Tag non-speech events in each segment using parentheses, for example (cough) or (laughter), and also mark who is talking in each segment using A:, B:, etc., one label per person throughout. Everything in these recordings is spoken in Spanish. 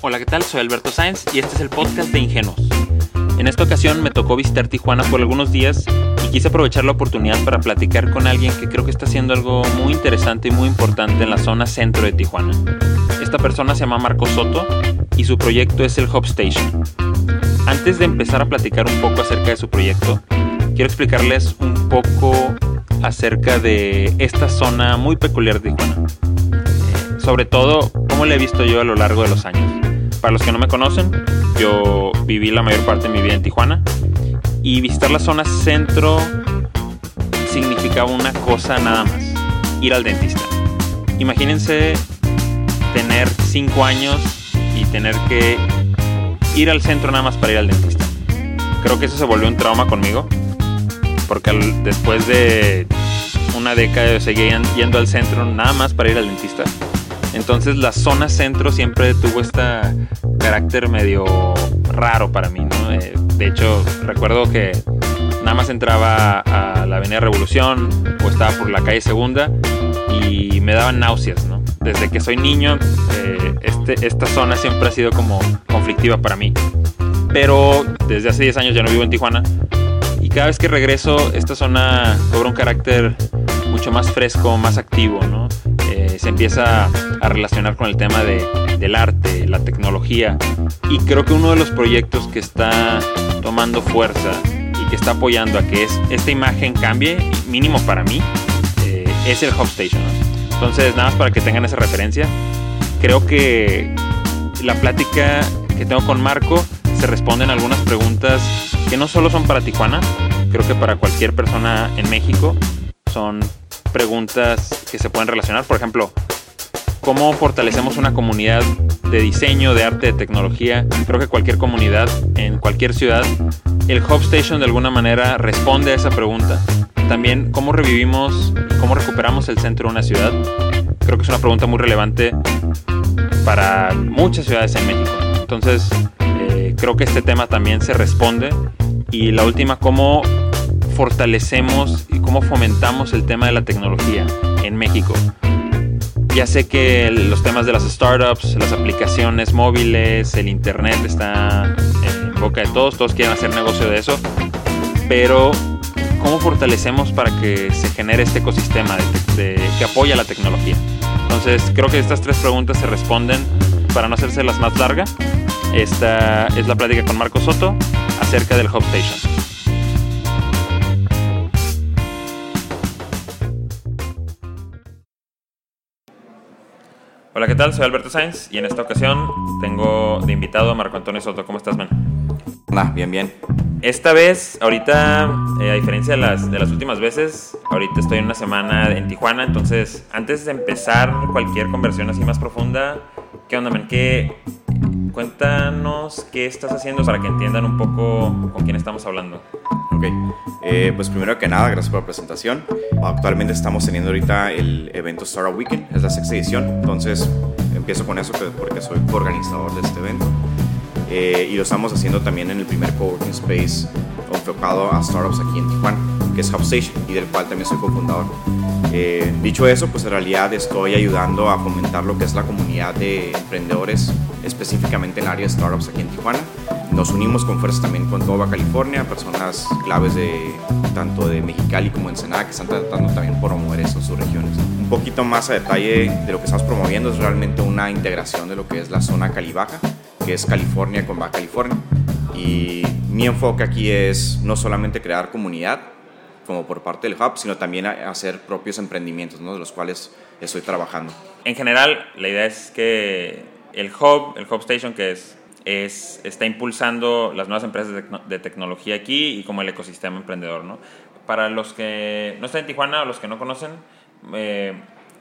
A: Hola, ¿qué tal? Soy Alberto Sáenz y este es el podcast de Ingenuos. En esta ocasión me tocó visitar Tijuana por algunos días y quise aprovechar la oportunidad para platicar con alguien que creo que está haciendo algo muy interesante y muy importante en la zona centro de Tijuana. Esta persona se llama Marco Soto y su proyecto es el Hub Station. Antes de empezar a platicar un poco acerca de su proyecto, quiero explicarles un poco acerca de esta zona muy peculiar de Tijuana. Sobre todo, cómo la he visto yo a lo largo de los años. Para los que no me conocen, yo viví la mayor parte de mi vida en Tijuana y visitar la zona centro significaba una cosa nada más, ir al dentista. Imagínense tener 5 años y tener que ir al centro nada más para ir al dentista. Creo que eso se volvió un trauma conmigo, porque después de una década seguía yendo al centro nada más para ir al dentista. Entonces la zona centro siempre tuvo este carácter medio raro para mí, ¿no? Eh, de hecho, recuerdo que nada más entraba a la Avenida Revolución o estaba por la calle Segunda y me daban náuseas, ¿no? Desde que soy niño, eh, este, esta zona siempre ha sido como conflictiva para mí. Pero desde hace 10 años ya no vivo en Tijuana y cada vez que regreso esta zona cobra un carácter mucho más fresco, más activo, ¿no? se empieza a relacionar con el tema de, del arte, la tecnología. Y creo que uno de los proyectos que está tomando fuerza y que está apoyando a que es, esta imagen cambie, mínimo para mí, eh, es el Hub Station. Entonces, nada más para que tengan esa referencia, creo que la plática que tengo con Marco se responden algunas preguntas que no solo son para Tijuana, creo que para cualquier persona en México son preguntas que se pueden relacionar. Por ejemplo, ¿cómo fortalecemos una comunidad de diseño, de arte, de tecnología? Creo que cualquier comunidad, en cualquier ciudad, el Hub Station de alguna manera responde a esa pregunta. También, ¿cómo revivimos, cómo recuperamos el centro de una ciudad? Creo que es una pregunta muy relevante para muchas ciudades en México. Entonces, eh, creo que este tema también se responde. Y la última, ¿cómo fortalecemos y cómo fomentamos el tema de la tecnología en México. Ya sé que los temas de las startups, las aplicaciones móviles, el internet está en boca de todos, todos quieren hacer negocio de eso, pero ¿cómo fortalecemos para que se genere este ecosistema que apoya la tecnología? Entonces creo que estas tres preguntas se responden para no hacerse las más largas. Esta es la plática con Marco Soto acerca del Hub Station. Hola, ¿qué tal? Soy Alberto Sainz y en esta ocasión tengo de invitado a Marco Antonio Soto. ¿Cómo estás, man?
B: Hola, bien, bien.
A: Esta vez, ahorita, eh, a diferencia de las, de las últimas veces, ahorita estoy en una semana en Tijuana, entonces antes de empezar cualquier conversión así más profunda, ¿qué onda, man? ¿Qué, cuéntanos qué estás haciendo para que entiendan un poco con quién estamos hablando.
B: Ok, eh, pues primero que nada, gracias por la presentación. Actualmente estamos teniendo ahorita el evento Startup Weekend, es la sexta edición, entonces empiezo con eso porque soy organizador de este evento. Eh, y lo estamos haciendo también en el primer coworking space enfocado a startups aquí en Tijuana, que es HubStation y del cual también soy cofundador. Eh, dicho eso, pues en realidad estoy ayudando a fomentar lo que es la comunidad de emprendedores, específicamente en el área de startups aquí en Tijuana. Nos unimos con fuerzas también con toda California, personas claves de tanto de Mexicali como Ensenada que están tratando también por promover eso en sus regiones. Un poquito más a detalle de lo que estamos promoviendo es realmente una integración de lo que es la zona Calibaja, que es California con Baja California. Y mi enfoque aquí es no solamente crear comunidad, como por parte del hub, sino también hacer propios emprendimientos, ¿no? de los cuales estoy trabajando.
A: En general, la idea es que el hub, el hub station, que es, es está impulsando las nuevas empresas de, tecnología aquí y como el ecosistema emprendedor. ¿no? Para los que no están en Tijuana o los que no conocen, eh,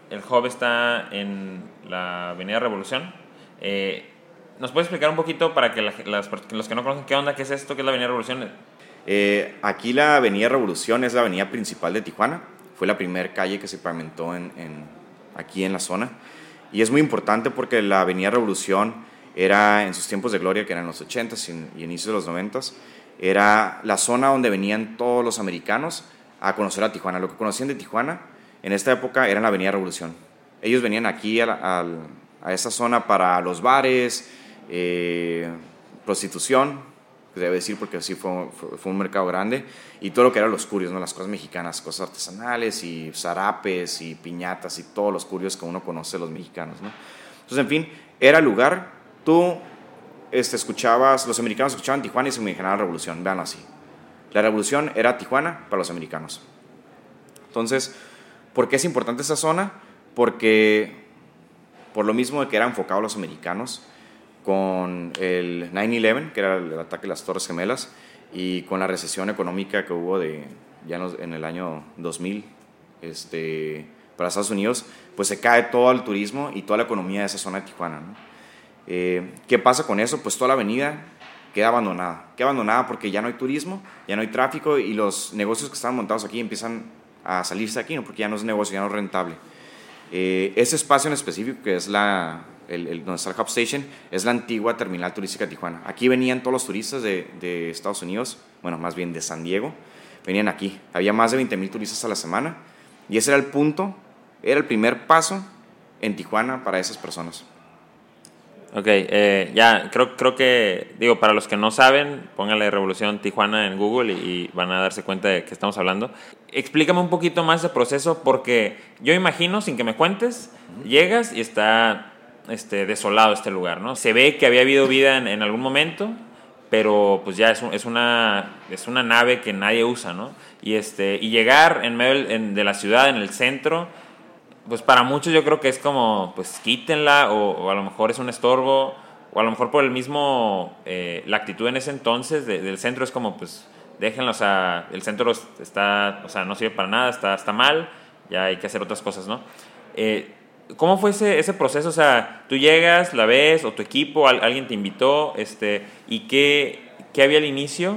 A: el hub está en la Avenida Revolución. Eh, ¿Nos puedes explicar un poquito para que los que no conocen qué onda, qué es esto, qué es la Avenida Revolución?
B: Eh, aquí la Avenida Revolución es la avenida principal de Tijuana. Fue la primera calle que se pavimentó en, aquí en la zona. Y es muy importante porque la Avenida Revolución era en sus tiempos de gloria, que eran los 80s y, inicios de los 90s, era la zona donde venían todos los americanos a conocer a Tijuana. Lo que conocían de Tijuana en esta época era la Avenida Revolución. Ellos venían aquí a, a esa zona para los bares, eh, prostitución, debe decir porque sí fue, fue, un mercado grande, y todo lo que eran los curios, ¿no? las cosas mexicanas, cosas artesanales y zarapes y piñatas y todos los curios que uno conoce los mexicanos. ¿no? Entonces, en fin, era lugar, tú este, escuchabas, los americanos escuchaban Tijuana y se imaginaban revolución, vean así. La revolución era Tijuana para los americanos. Entonces, ¿por qué es importante esa zona? Porque por lo mismo de que era enfocado a los americanos, con el 9-11, que era el ataque de las Torres Gemelas, y con la recesión económica que hubo de, ya en el año 2000 este, para Estados Unidos, pues se cae todo el turismo y toda la economía de esa zona de Tijuana. Eh, ¿Qué pasa con eso? Pues toda la avenida queda abandonada. Queda abandonada porque ya no hay turismo, ya no hay tráfico y los negocios que estaban montados aquí empiezan a salirse aquí, ¿no? porque ya no es negocio, ya no es rentable. Eh, ese espacio en específico, que es la, el, el, donde está el Hub Station, es la antigua terminal turística de Tijuana. Aquí venían todos los turistas de, de Estados Unidos, bueno, más bien de San Diego, venían aquí. Había más de 20 mil turistas a la semana y ese era el punto, era el primer paso en Tijuana para esas personas.
A: Ok, eh, ya, creo, creo que, digo, para los que no saben, póngale Revolución Tijuana en Google y, y, van a darse cuenta de que estamos hablando. Explícame un poquito más ese proceso porque yo imagino, sin que me cuentes, uh -huh. llegas y está este, desolado este lugar, ¿no? Se ve que había habido vida en, en algún momento, pero pues ya es, un, es, una, es una nave que nadie usa, ¿no? Y, este, y llegar en medio de la ciudad, en el centro, pues para muchos yo creo que es como, pues quítenla, o, a lo mejor es un estorbo, o a lo mejor por el mismo, eh, la actitud en ese entonces de, del centro es como, pues déjenlo, o sea, el centro está, o sea, no sirve para nada, está, está mal, ya hay que hacer otras cosas, ¿no? Eh, ¿Cómo fue ese, ese, proceso? O sea, tú llegas, la ves, o tu equipo, alguien te invitó, este, y qué, qué había al inicio,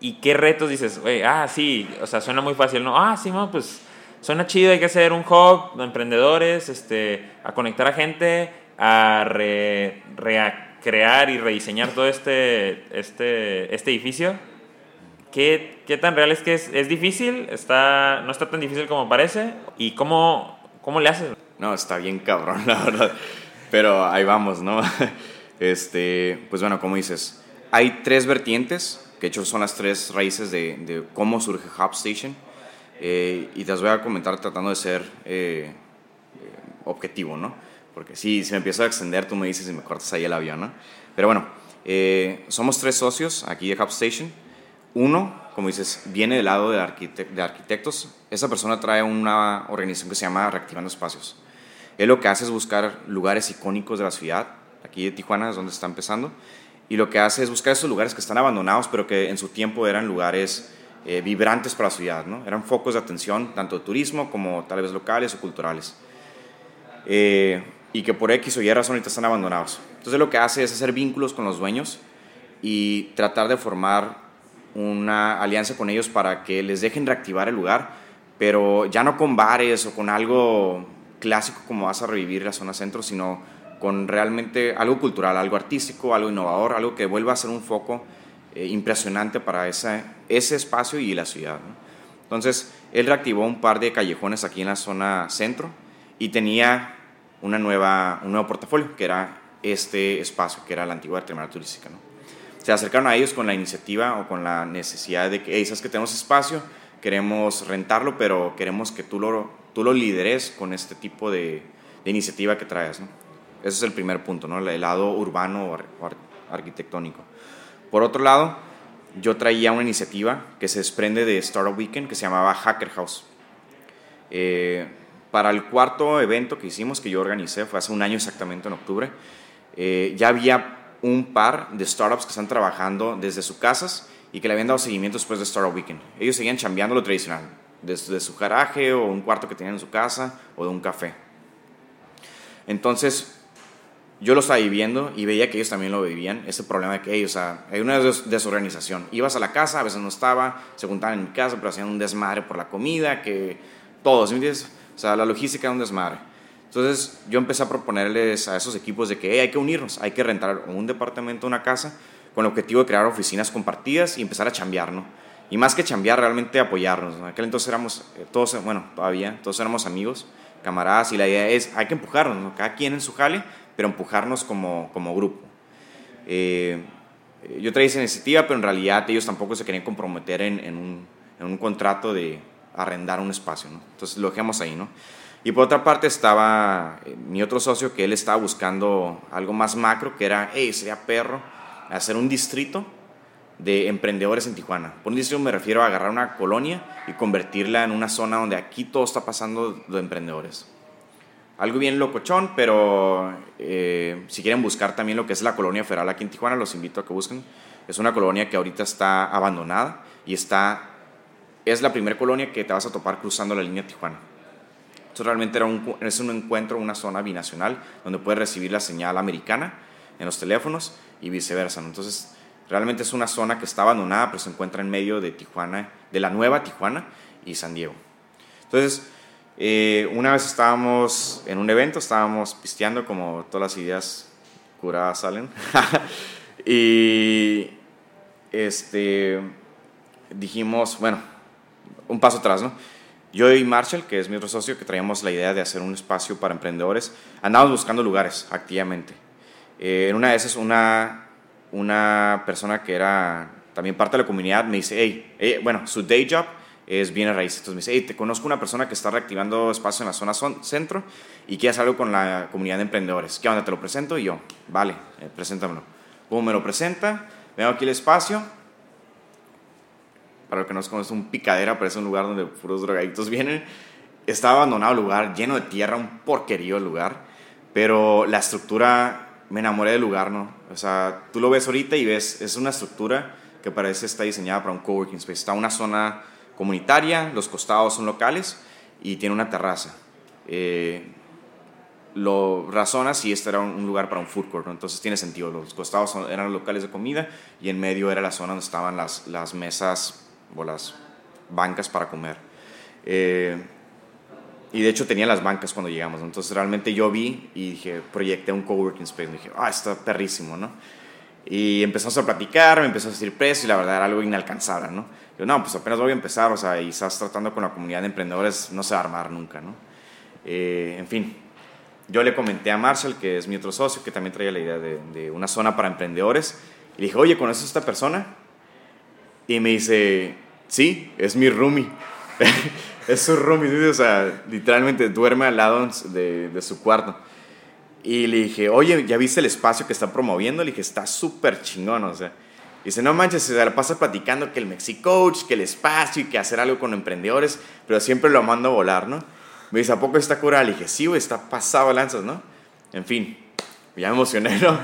A: y qué retos dices, ah, sí, o sea, suena muy fácil, ¿no? Ah, sí, no, pues suena chido, hay que hacer un hub de emprendedores, este, a conectar a gente, a re, recrear y rediseñar todo este, este, este edificio. ¿Qué, ¿Qué, tan real es que es, es difícil? Está, ¿No está tan difícil como parece? ¿Y cómo, cómo le haces?
B: No, está bien cabrón, (laughs) la verdad. Pero ahí vamos, ¿no? (laughs) Este, pues bueno, como dices, hay tres vertientes, que de hecho son las tres raíces de, de cómo surge Hub Station. Eh, y te las voy a comentar tratando de ser eh, objetivo, ¿no? Porque si, si me empiezo a extender, tú me dices y me cortas ahí el avión, ¿no? Pero bueno, eh, somos tres socios aquí de Hub Station. Uno, como dices, viene del lado de, de arquitectos. Esa persona trae una organización que se llama Reactivando Espacios. Él lo que hace es buscar lugares icónicos de la ciudad. Aquí de Tijuana es donde está empezando. Y lo que hace es buscar esos lugares que están abandonados, pero que en su tiempo eran lugares eh, vibrantes para la ciudad, ¿no? Eran focos de atención, tanto de turismo como tal vez locales o culturales. Eh, y que por X o Y razón ahorita están abandonados. Entonces lo que hace es hacer vínculos con los dueños y tratar de formar una alianza con ellos para que les dejen reactivar el lugar, pero ya no con bares o con algo clásico como vas a revivir la zona centro, sino con realmente algo cultural, algo artístico, algo innovador, algo que vuelva a ser un foco eh, impresionante para ese, ese espacio y la ciudad. Entonces, él reactivó un par de callejones aquí en la zona centro y tenía una nueva, un nuevo portafolio, que era este espacio, que era la antigua terminal turística. Se acercaron a ellos con la iniciativa o con la necesidad de que, hey, sabes que tenemos espacio, queremos rentarlo, pero queremos que tú lo, tú lo lideres con este tipo de, de iniciativa que traes. ¿no? Ese es el primer punto, ¿no? el lado urbano o arquitectónico. Por otro lado, yo traía una iniciativa que se desprende de Startup Weekend que se llamaba Hacker House. Eh, para el cuarto evento que hicimos, que yo organicé, fue hace un año exactamente, en octubre, eh, ya había un par de startups que están trabajando desde sus casas y que le habían dado seguimiento después de Startup Weekend. Ellos seguían chambeando lo tradicional, desde su garaje o un cuarto que tenían en su casa o de un café. Entonces, yo lo estaba viviendo y veía que ellos también lo vivían, ese problema de que ellos, o sea, hay una des desorganización. Ibas a la casa, a veces no estaba, se juntaban en mi casa, pero hacían un desmadre por la comida, que todos, ¿me entiendes? O sea, la logística era un desmadre. Entonces yo empecé a proponerles a esos equipos de que hay que unirnos, hay que rentar un departamento, una casa, con el objetivo de crear oficinas compartidas y empezar a chambear, ¿no? Y más que chambear, realmente apoyarnos. En aquel entonces éramos, todos, bueno, todavía, todos éramos amigos, camaradas, y la idea es, hay que empujarnos, ¿no? Cada quien en su jale, pero empujarnos como, como grupo. Eh, yo traía esa iniciativa, pero en realidad ellos tampoco se querían comprometer en, en, un, en un, contrato de arrendar un espacio, ¿no? Entonces lo dejamos ahí, ¿no? Y por otra parte estaba eh, mi otro socio que él estaba buscando algo más macro, que era, hey, sería perro hacer un distrito de emprendedores en Tijuana. Por un distrito me refiero a agarrar una colonia y convertirla en una zona donde aquí todo está pasando de emprendedores. Algo bien locochón, pero eh, si quieren buscar también lo que es la colonia federal aquí en Tijuana, los invito a que busquen. Es una colonia que ahorita está abandonada y está, es la primera colonia que te vas a topar cruzando la línea Tijuana. Esto realmente era es un encuentro, una zona binacional donde puedes recibir la señal americana en los teléfonos y viceversa. Entonces, Realmente es una zona que está abandonada, pero se encuentra en medio de Tijuana, de la nueva Tijuana y San Diego. Entonces, eh, una vez estábamos en un evento, estábamos pisteando como todas las ideas curadas salen. (laughs) y este, dijimos, bueno, un paso atrás, ¿no? Yo y Marshall, que es mi otro socio, que traíamos la idea de hacer un espacio para emprendedores, andábamos buscando lugares activamente. Eh, una de esas, una una persona que era también parte de la comunidad me dice, hey, bueno, su day job es bien a raíz. Entonces me dice, hey, te conozco una persona que está reactivando espacio en la zona centro y quiere hacer algo con la comunidad de emprendedores. ¿Qué onda? ¿Te lo presento? Y yo, vale, eh, preséntamelo. Como me lo presenta, vengo aquí el espacio. Para los que no se conocen, un picadera, pero es un lugar donde puros drogaditos (laughs) vienen. Estaba abandonado el lugar, lleno de tierra, un porquerío el lugar. Pero la estructura me enamoré del lugar, ¿no? O sea, tú lo ves ahorita y ves, es una estructura que parece está diseñada para un coworking space. Está una zona comunitaria, los costados son locales y tiene una terraza. Eh, lo razona si este era un lugar para un food court, entonces tiene sentido. Los costados eran locales de comida y en medio era la zona donde estaban las, mesas o las bancas para comer. Eh, y de hecho tenía las bancas cuando llegamos, entonces realmente yo vi y dije, proyecté un coworking space, dije, ah, está perrísimo, ¿no? Y empezamos a platicar, me empezó a decir precio y la verdad era algo inalcanzable, ¿no? No, pues apenas voy a empezar, o sea, y estás tratando con la comunidad de emprendedores, no se va a armar nunca, ¿no? Eh, en fin, yo le comenté a Marshall, que es mi otro socio, que también traía la idea de, de una zona para emprendedores, y le dije, oye, ¿conoces a esta persona? Y me dice, sí, es mi roomie. (laughs) es su roomie, o sea, literalmente duerme al lado de, de, su cuarto. Y le dije, oye, ¿ya viste el espacio que está promoviendo? Le dije, está súper chingón, o sea. Dice, no manches, se la pasa platicando que el Mexicoach, que el espacio y que hacer algo con emprendedores, pero siempre lo mando a volar, ¿no? Me dice, ¿a poco está curada? Le dije, sí, güey, está pasado lanzas, ¿no? En fin, ya me emocioné, ¿no?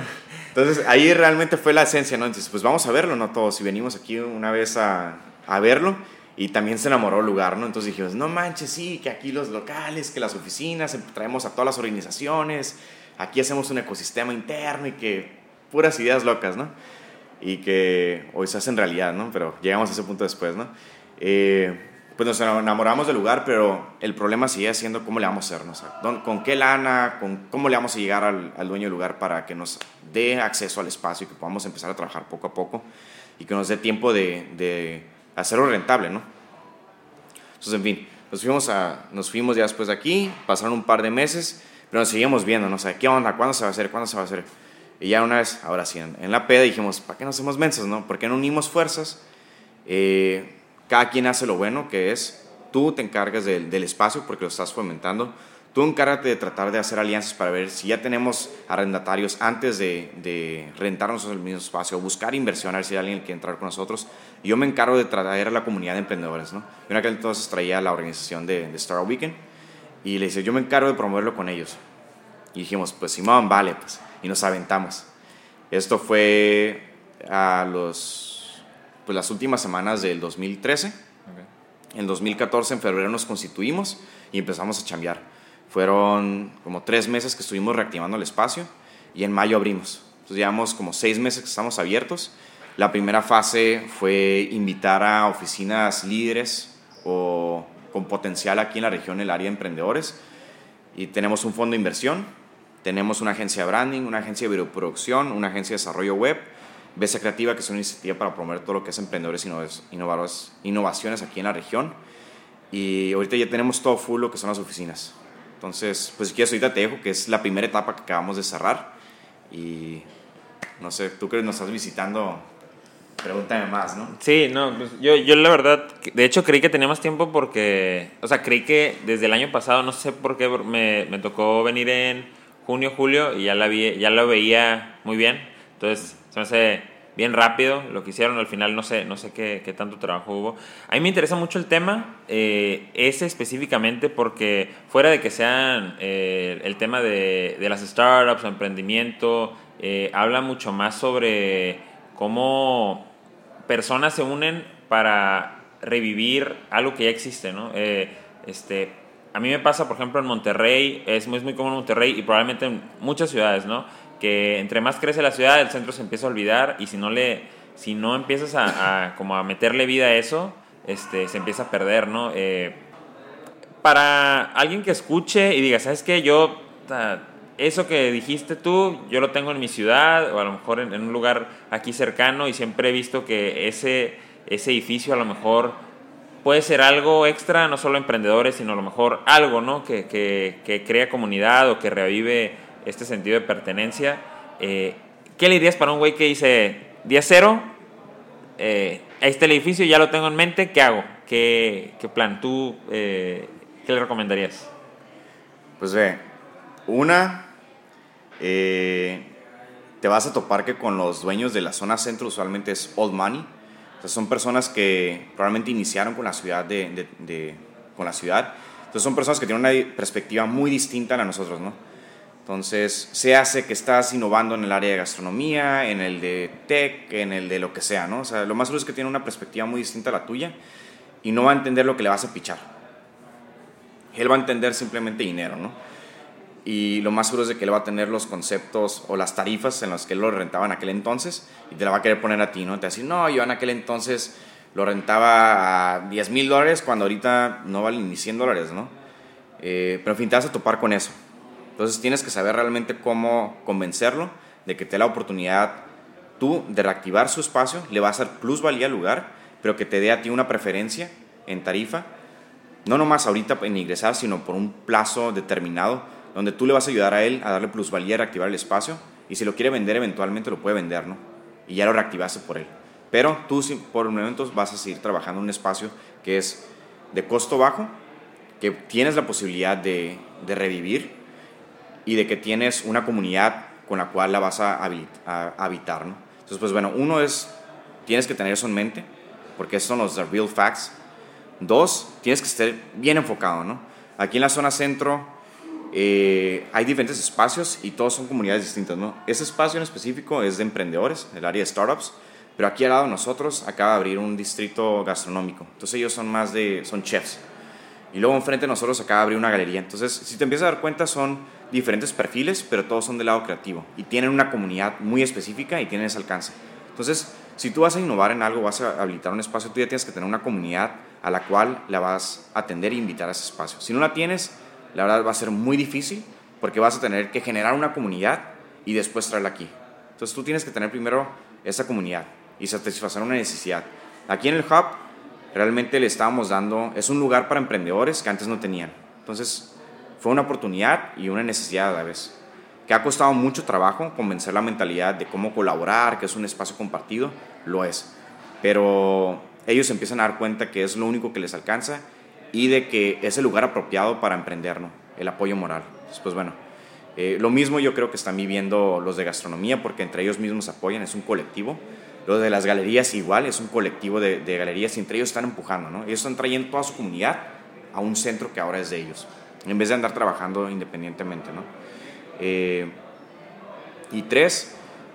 B: Entonces ahí realmente fue la esencia, ¿no? Entonces, pues vamos a verlo, ¿no? Todos, si venimos aquí una vez a, a verlo y también se enamoró el lugar, ¿no? Entonces dijimos, no manches, sí, que aquí los locales, que las oficinas, em, traemos a todas las organizaciones, aquí hacemos un ecosistema interno y que puras ideas locas, ¿no? Y que hoy se hacen realidad, ¿no? Pero llegamos a ese punto después, ¿no? Eh, pues nos enamoramos del lugar, pero el problema sigue siendo cómo le vamos a hacer, ¿no? con qué lana, con cómo le vamos a llegar al, al, dueño del lugar para que nos dé acceso al espacio y que podamos empezar a trabajar poco a poco y que nos dé tiempo de, de hacerlo rentable, ¿no? Entonces, en fin, nos fuimos, a, nos fuimos ya después de aquí, pasaron un par de meses, pero nos seguíamos viendo, no sé, ¿qué onda? ¿Cuándo se va a hacer? ¿Cuándo se va a hacer? Y ya una vez, ahora sí, en, la peda dijimos, ¿para qué nos hacemos mensos, no? ¿Por qué no unimos fuerzas? Eh, cada quien hace lo bueno, que es tú te encargas del, del espacio porque lo estás fomentando, Tú encárgate de tratar de hacer alianzas para ver si ya tenemos arrendatarios antes de, de rentarnos el mismo espacio, buscar inversión, a ver si hay alguien que entrar con nosotros. Yo me encargo de traer a la comunidad de emprendedores, ¿no? Yo en aquel entonces traía la organización de, de Star Weekend y le dije, yo me encargo de promoverlo con ellos. Y dijimos, pues Simón, vale, pues. Y nos aventamos. Esto fue a los, pues las últimas semanas del 2013. En 2014, en febrero, nos constituimos y empezamos a chambear fueron como tres meses que estuvimos reactivando el espacio y en mayo abrimos. Entonces llevamos como seis meses que estamos abiertos. La primera fase fue invitar a oficinas líderes o con potencial aquí en la región, el área de emprendedores. Y tenemos un fondo de inversión, tenemos una agencia de branding, una agencia de videoproducción, una agencia de desarrollo web, Besa Creativa, que es una iniciativa para promover todo lo que es emprendedores e innovaciones aquí en la región. Y ahorita ya tenemos todo full lo que son las oficinas Entonces, pues si quieres ahorita te dejo, que es la primera etapa que acabamos de cerrar. Y no sé, tú que nos estás visitando, pregúntame más, ¿no?
A: Sí, no, pues yo, yo la verdad, de hecho creí que tenía más tiempo porque, o sea, creí que desde el año pasado, no sé por qué, me, me tocó venir en junio, julio y ya, la vi, ya lo veía muy bien. Entonces, se me hace bien rápido lo que hicieron. Al final no sé, no sé qué, tanto trabajo hubo. A mí me interesa mucho el tema, eh, ese específicamente, porque fuera de que sean eh, el tema de, las startups emprendimiento, eh, habla mucho más sobre cómo personas se unen para revivir algo que ya existe, ¿no? este, a mí me pasa, por ejemplo, en Monterrey, es muy, común en Monterrey y probablemente en muchas ciudades, ¿no? que entre más crece la ciudad, el centro se empieza a olvidar y si no le si no empiezas a, como a meterle vida a eso, este, se empieza a perder, ¿no? Eh, para alguien que escuche y diga, ¿sabes qué? Yo, eso que dijiste tú, yo lo tengo en mi ciudad o a lo mejor en, un lugar aquí cercano y siempre he visto que ese, ese edificio a lo mejor puede ser algo extra, no solo emprendedores, sino a lo mejor algo, ¿no? Que, que, que crea comunidad o que revive este sentido de pertenencia. Eh, ¿Qué le dirías para un güey que dice, día cero, eh, este edificio ya lo tengo en mente, ¿qué hago? ¿Qué, qué plan? ¿Tú eh, qué le recomendarías?
B: Pues ve, una, te vas a topar que con los dueños de la zona centro usualmente es old money. Son personas que probablemente iniciaron con la ciudad de, de, con la ciudad. Entonces son personas que tienen una perspectiva muy distinta a la nosotros, ¿no? Entonces, se hace que estás innovando en el área de gastronomía, en el de tech, en el de lo que sea, ¿no? O sea, lo más seguro es que tiene una perspectiva muy distinta a la tuya y no va a entender lo que le vas a pichar. Él va a entender simplemente dinero, ¿no? Y lo más seguro es de que él va a tener los conceptos o las tarifas en las que él lo rentaba en aquel entonces y te la va a querer poner a ti, ¿no? Te va a decir, no, yo en aquel entonces lo rentaba a 10 mil dólares cuando ahorita no vale ni 100 dólares, ¿no? Eh, pero en fin, te vas a topar con eso. Entonces tienes que saber realmente cómo convencerlo de que te dé la oportunidad tú de reactivar su espacio, le va a hacer plusvalía al lugar, pero que te dé a ti una preferencia en tarifa, no nomás ahorita en ingresar, sino por un plazo determinado, donde tú le vas a ayudar a él a darle plusvalía, a reactivar el espacio, y si lo quiere vender eventualmente lo puede vender, ¿no? Y ya lo reactivaste por él. Pero tú por momentos vas a seguir trabajando en un espacio que es de costo bajo, que tienes la posibilidad de, de revivir y de que tienes una comunidad con la cual la vas a, habitar, ¿no? Entonces, pues bueno, uno es, tienes que tener eso en mente, porque esos son los real facts. Dos, tienes que estar bien enfocado, ¿no? Aquí en la zona centro eh, hay diferentes espacios y todos son comunidades distintas, ¿no? Ese espacio en específico es de emprendedores, el área de startups, pero aquí al lado de nosotros acaba de abrir un distrito gastronómico. Entonces ellos son más de, son chefs. Y luego enfrente de nosotros acaba de abrir una galería. Entonces, si te empiezas a dar cuenta, son diferentes perfiles, pero todos son del lado creativo y tienen una comunidad muy específica y tienen ese alcance. Entonces, si tú vas a innovar en algo, vas a habilitar un espacio, tú ya tienes que tener una comunidad a la cual la vas a atender e invitar a ese espacio. Si no la tienes, la verdad va a ser muy difícil porque vas a tener que generar una comunidad y después traerla aquí. Entonces, tú tienes que tener primero esa comunidad y satisfacer una necesidad. Aquí en el Hub, realmente le estábamos dando, es un lugar para emprendedores que antes no tenían. Entonces, fue una oportunidad y una necesidad a la vez. Que ha costado mucho trabajo convencer la mentalidad de cómo colaborar, que es un espacio compartido, lo es. Pero ellos empiezan a dar cuenta que es lo único que les alcanza y de que es el lugar apropiado para emprender, ¿no? El apoyo moral. pues bueno, eh, lo mismo yo creo que están viviendo los de gastronomía porque entre ellos mismos apoyan, es un colectivo. Los de las galerías igual, es un colectivo de, de galerías y entre ellos están empujando, ¿no? Ellos están trayendo toda su comunidad a un centro que ahora es de ellos en vez de andar trabajando independientemente, ¿no? Eh, y tres,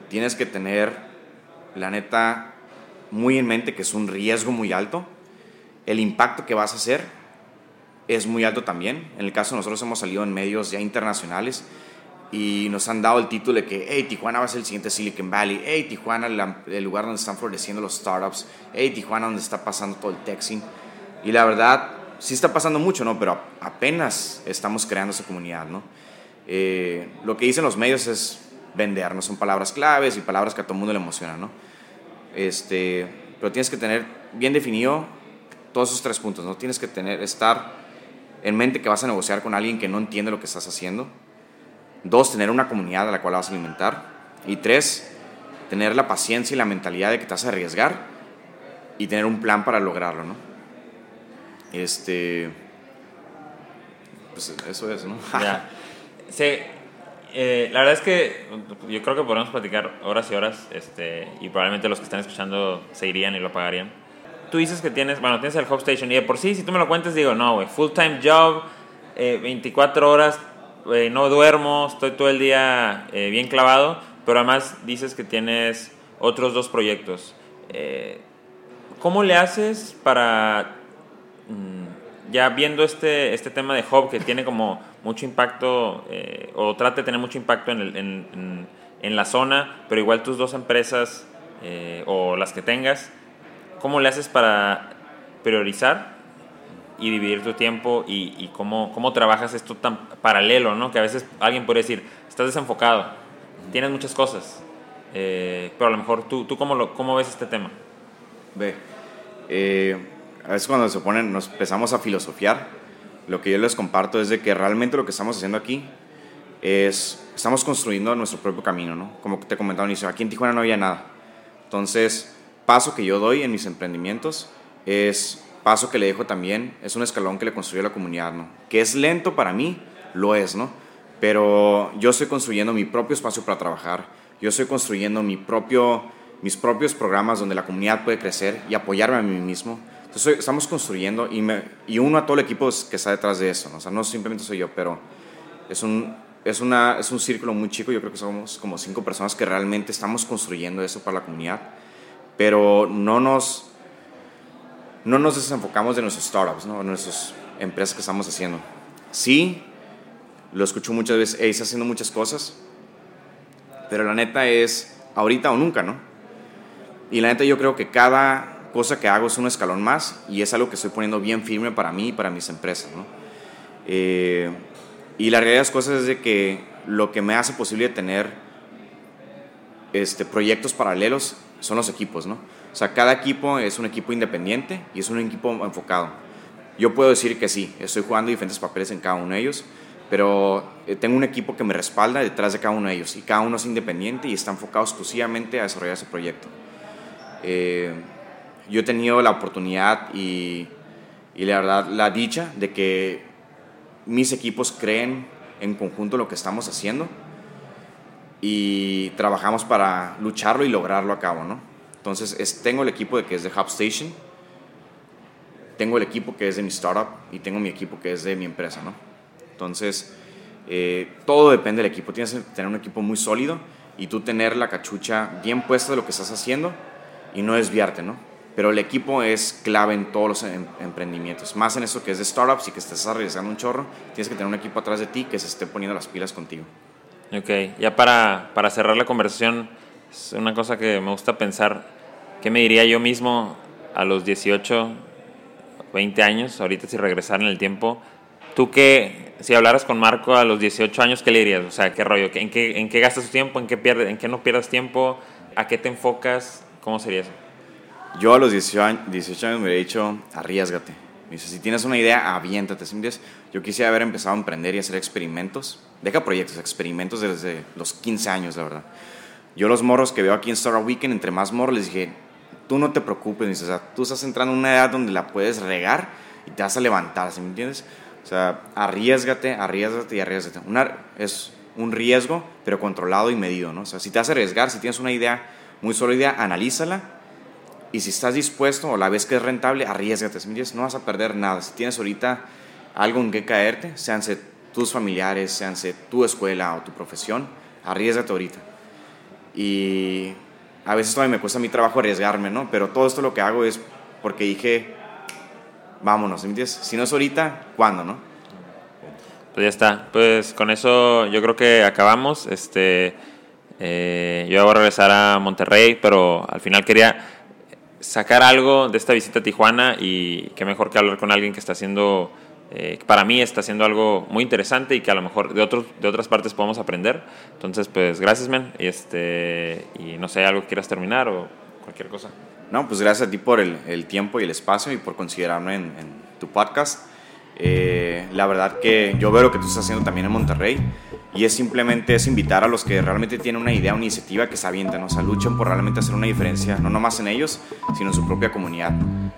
B: tienes que tener, la neta, muy en mente que es un riesgo muy alto. El impacto que vas a hacer es muy alto también. En el caso nosotros hemos salido en medios ya internacionales y nos han dado el título de que, hey, Tijuana va a ser el siguiente Silicon Valley, hey, Tijuana, el lugar donde están floreciendo los startups, hey, Tijuana, donde está pasando todo el texting. Y la verdad, sí está pasando mucho, ¿no? Pero apenas estamos creando esa comunidad, ¿no? Eh, lo que dicen los medios es vender, ¿no? Son palabras claves y palabras que a todo mundo le emocionan, ¿no? Este, pero tienes que tener bien definido todos esos tres puntos, ¿no? Tienes que tener, estar en mente que vas a negociar con alguien que no entiende lo que estás haciendo. Dos, tener una comunidad a la cual vas a alimentar. Y tres, tener la paciencia y la mentalidad de que te vas a arriesgar y tener un plan para lograrlo, ¿no? Este. Pues eso es, ¿no?
A: Ya. (laughs) Sí, eh, la verdad es que yo creo que podemos platicar horas y horas este, y probablemente los que están escuchando se irían y lo pagarían. Tú dices que tienes, bueno, tienes el Hub Station y de por sí, si tú me lo cuentas, digo, no, güey, full time job, 24 eh, horas, eh, no duermo, estoy todo el día bien clavado, pero además dices que tienes otros dos proyectos. ¿Cómo le haces para, mm, ya viendo este, este tema de Hub que tiene como mucho impacto eh, o trate de tener mucho impacto en, en, en, la zona, pero igual tus dos empresas eh, o las que tengas, ¿cómo le haces para priorizar y dividir tu tiempo y, y cómo, cómo, trabajas esto tan paralelo, ¿no? Que a veces alguien puede decir, estás desenfocado, tienes muchas cosas, eh, pero a lo mejor tú, tú cómo, lo, cómo ves este tema.
B: Ve, a veces cuando se ponen, nos empezamos a filosofiar, lo que yo les comparto es de que realmente lo que estamos haciendo aquí es, estamos construyendo nuestro propio camino, ¿no? Como te comentaba al inicio, aquí en Tijuana no había nada. Entonces, paso que yo doy en mis emprendimientos es paso que le dejo también, es un escalón que le construyo a la comunidad, ¿no? Que es lento para mí, lo es, ¿no? Pero yo estoy construyendo mi propio espacio para trabajar, yo estoy construyendo mi propio, mis propios programas donde la comunidad puede crecer y apoyarme a mí mismo estamos construyendo y, me, y uno a todo el equipo que está detrás de eso, ¿no? O sea, no simplemente soy yo, pero es un, es, una, es un círculo muy chico, yo creo que somos como cinco personas que realmente estamos construyendo eso para la comunidad, pero no nos, no nos desenfocamos de nuestros startups, ¿no? de nuestras empresas que estamos haciendo. Sí, lo escucho muchas veces, hey, está haciendo muchas cosas, pero la neta es ahorita o nunca, ¿no? Y la neta yo creo que cada cosa que hago es un escalón más y es algo que estoy poniendo bien firme para mí y para mis empresas. ¿no? Eh, y la realidad de las cosas es de que lo que me hace posible tener este, proyectos paralelos son los equipos. ¿no? O sea, cada equipo es un equipo independiente y es un equipo enfocado. Yo puedo decir que sí, estoy jugando diferentes papeles en cada uno de ellos, pero eh, tengo un equipo que me respalda detrás de cada uno de ellos y cada uno es independiente y está enfocado exclusivamente a desarrollar ese proyecto. Eh, yo he tenido la oportunidad y, y, la verdad la dicha de que mis equipos creen en conjunto lo que estamos haciendo y trabajamos para lucharlo y lograrlo a cabo, ¿no? Entonces, es, tengo el equipo de que es de Hub Station, tengo el equipo que es de mi startup y tengo mi equipo que es de mi empresa, ¿no? Entonces, eh, todo depende del equipo. Tienes que tener un equipo muy sólido y tú tener la cachucha bien puesta de lo que estás haciendo y no desviarte, ¿no? pero el equipo es clave en todos los em, emprendimientos, más en eso que es de startups y que estés arriesgando un chorro, tienes que tener un equipo atrás de ti que se esté poniendo las pilas contigo.
A: Ok, ya para, para cerrar la conversación, es una cosa que me gusta pensar, ¿qué me diría yo mismo a los 18, 20 años, ahorita si regresar en el tiempo? ¿Tú qué, si hablaras con Marco a los 18 años, qué le dirías? O sea, ¿qué rollo? ¿En qué, en qué gastas tu tiempo? ¿En qué, pierdes, ¿En qué no pierdas tiempo? ¿A qué te enfocas? ¿Cómo sería eso?
B: Yo a los 18 años, me hubiera dicho, arriesgate. Dice, si tienes una idea, aviéntate. Yo quisiera haber empezado a emprender y hacer experimentos. Deja proyectos, experimentos desde los 15 años, la verdad. Yo los morros que veo aquí en Startup Weekend, entre más morros, les dije, tú no te preocupes. Dice, o sea, tú estás entrando en una edad donde la puedes regar y te vas a levantar, ¿sí me entiendes? O sea, arriesgate, arriesgate y arriesgate. Una, es un riesgo, pero controlado y medido, ¿no? O sea, si te vas a arriesgar, si tienes una idea muy sólida, analízala y si estás dispuesto o la ves que es rentable, arriesgate. No vas a perder nada. Si tienes ahorita algo en que caerte, seanse tus familiares, seanse tu escuela o tu profesión, arriesgate ahorita. Y a veces todavía me cuesta mi trabajo arriesgarme, ¿no? Pero todo esto lo que hago es porque dije, vámonos, Si no es ahorita, ¿cuándo, no?
A: Pues ya está. Pues con eso yo creo que acabamos. Este, eh, yo voy a regresar a Monterrey, pero al final quería sacar algo de esta visita a Tijuana y qué mejor que hablar con alguien que está haciendo, eh, para mí está haciendo algo muy interesante y que a lo mejor de, otros, de otras partes podemos aprender. Entonces, pues gracias, men. Y, este, y no sé, algo que quieras terminar o cualquier cosa.
B: No, pues gracias a ti por el, el tiempo y el espacio y por considerarme en, tu podcast. Eh, la verdad que yo veo lo que tú estás haciendo también en Monterrey y es simplemente es invitar a los que realmente tienen una idea, una iniciativa que se avienten, o sea, luchen por realmente hacer una diferencia, no nomás en ellos, sino en su propia comunidad.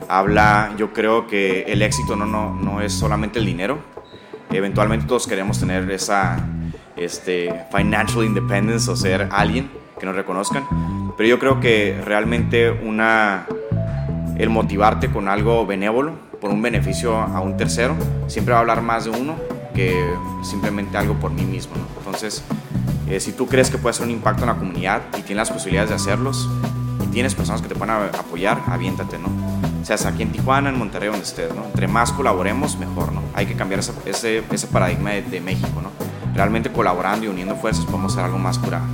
B: Habla, yo creo que el éxito no, no, no es solamente el dinero, eventualmente todos queremos tener esa este, financial independence o ser alguien que nos reconozcan, pero yo creo que realmente una, el motivarte con algo benévolo, por un beneficio a un tercero, siempre va a hablar más de uno que simplemente algo por mí mismo. ¿no? Entonces, eh, si tú crees que puedes hacer un impacto en la comunidad y tienes las posibilidades de hacerlos y tienes personas que te puedan apoyar, aviéntate, ¿no? O sea, aquí en Tijuana, en Monterrey, donde estés, ¿no? Entre más colaboremos, mejor, ¿no? Hay que cambiar ese, ese, ese paradigma de, de, México, ¿no? Realmente colaborando y uniendo fuerzas podemos hacer algo más curado.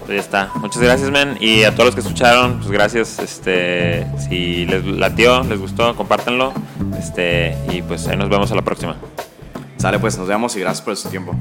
A: Pues ya está. Muchas gracias, men. Y a todos los que escucharon, pues gracias. Este, si les latió, les gustó, compártanlo. Este, y pues ahí nos vemos a la próxima.
B: Sale, pues nos vemos y gracias por su tiempo.